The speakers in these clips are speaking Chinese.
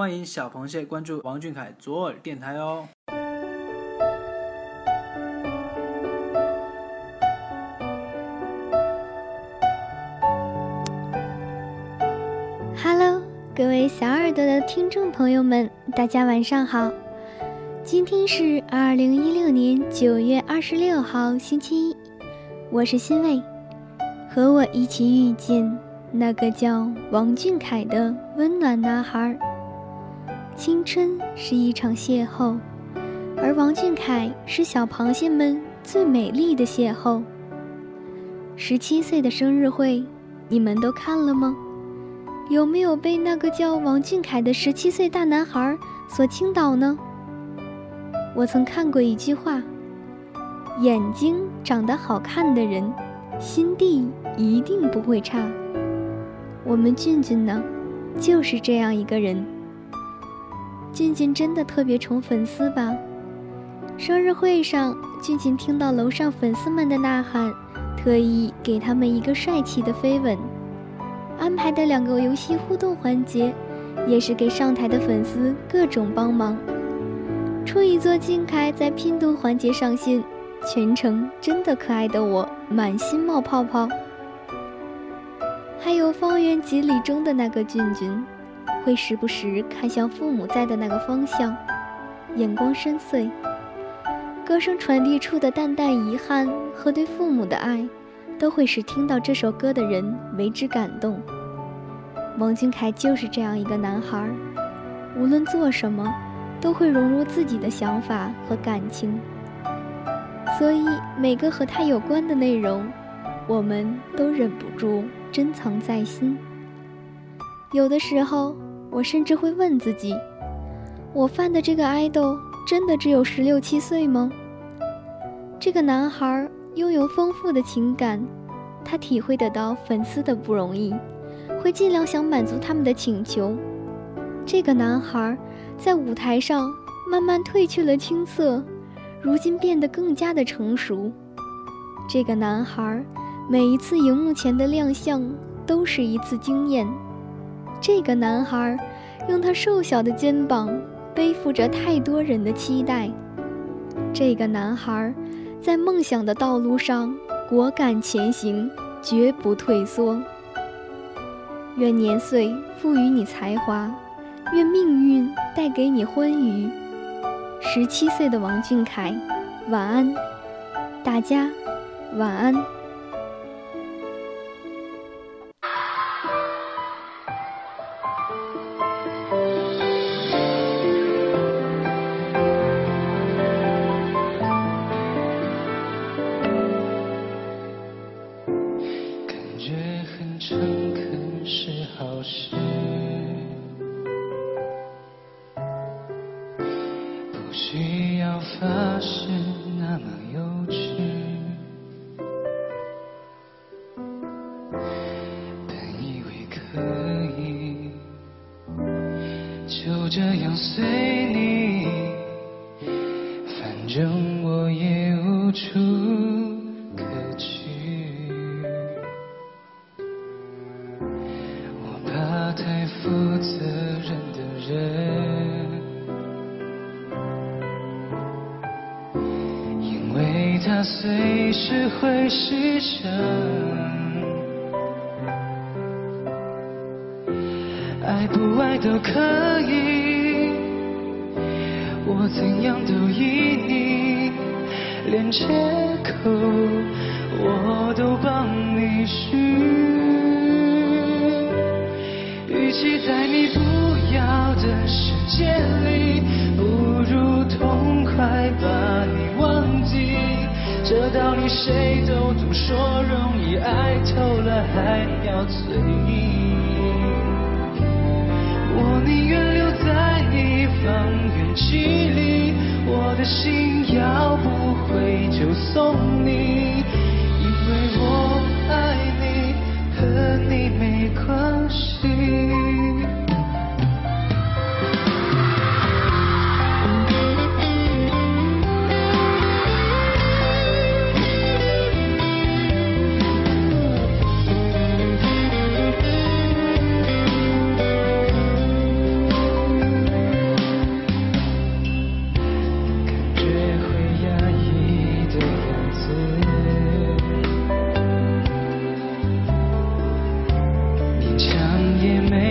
欢迎小螃蟹关注王俊凯左耳电台哦。Hello，各位小耳朵的听众朋友们，大家晚上好。今天是二零一六年九月二十六号，星期一。我是欣慰，和我一起遇见那个叫王俊凯的温暖男孩。青春是一场邂逅，而王俊凯是小螃蟹们最美丽的邂逅。十七岁的生日会，你们都看了吗？有没有被那个叫王俊凯的十七岁大男孩所倾倒呢？我曾看过一句话。眼睛长得好看的人，心地一定不会差。我们俊俊呢，就是这样一个人。俊俊真的特别宠粉丝吧？生日会上，俊俊听到楼上粉丝们的呐喊，特意给他们一个帅气的飞吻。安排的两个游戏互动环节，也是给上台的粉丝各种帮忙。处女座俊凯在拼读环节上线。全程真的可爱的我满心冒泡泡，还有方圆几里中的那个俊俊，会时不时看向父母在的那个方向，眼光深邃。歌声传递出的淡淡遗憾和对父母的爱，都会使听到这首歌的人为之感动。王俊凯就是这样一个男孩，无论做什么，都会融入自己的想法和感情。所以，每个和他有关的内容，我们都忍不住珍藏在心。有的时候，我甚至会问自己：我犯的这个爱豆真的只有十六七岁吗？这个男孩拥有丰富的情感，他体会得到粉丝的不容易，会尽量想满足他们的请求。这个男孩在舞台上慢慢褪去了青涩。如今变得更加的成熟。这个男孩，每一次荧幕前的亮相都是一次惊艳。这个男孩，用他瘦小的肩膀背负着太多人的期待。这个男孩，在梦想的道路上果敢前行，绝不退缩。愿年岁赋予你才华，愿命运带给你欢愉。十七岁的王俊凯，晚安，大家晚安。诚恳是好事。不需要发誓那么幼稚，本以为可以就这样随你，反正我也无处它随时会失声，爱不爱都可以，我怎样都依你，连借口我都帮你寻。与其在你不要的世界里，不如痛快把你忘记。这道理谁都懂，说容易，爱透了还要嘴硬。我宁愿留在一方远距离，我的心要不回就送你，因为我爱你，和你没关系。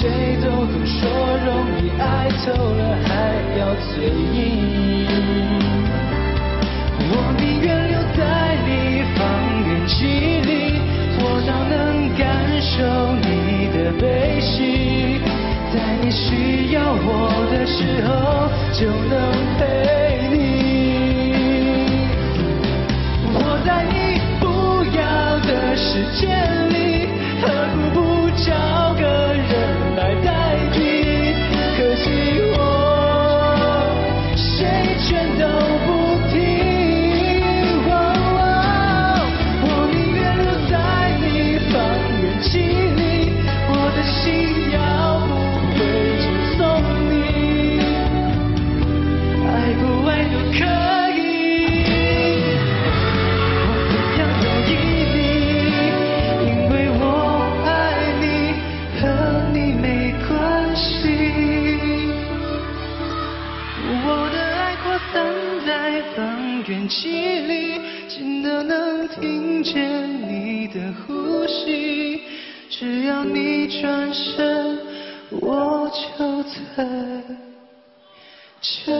谁都懂，说容易，爱透了还要嘴硬。我宁愿留在你方圆几里，我哪能感受你的悲喜？在你需要我的时候，就能陪你。气里，近的能听见你的呼吸。只要你转身，我就在这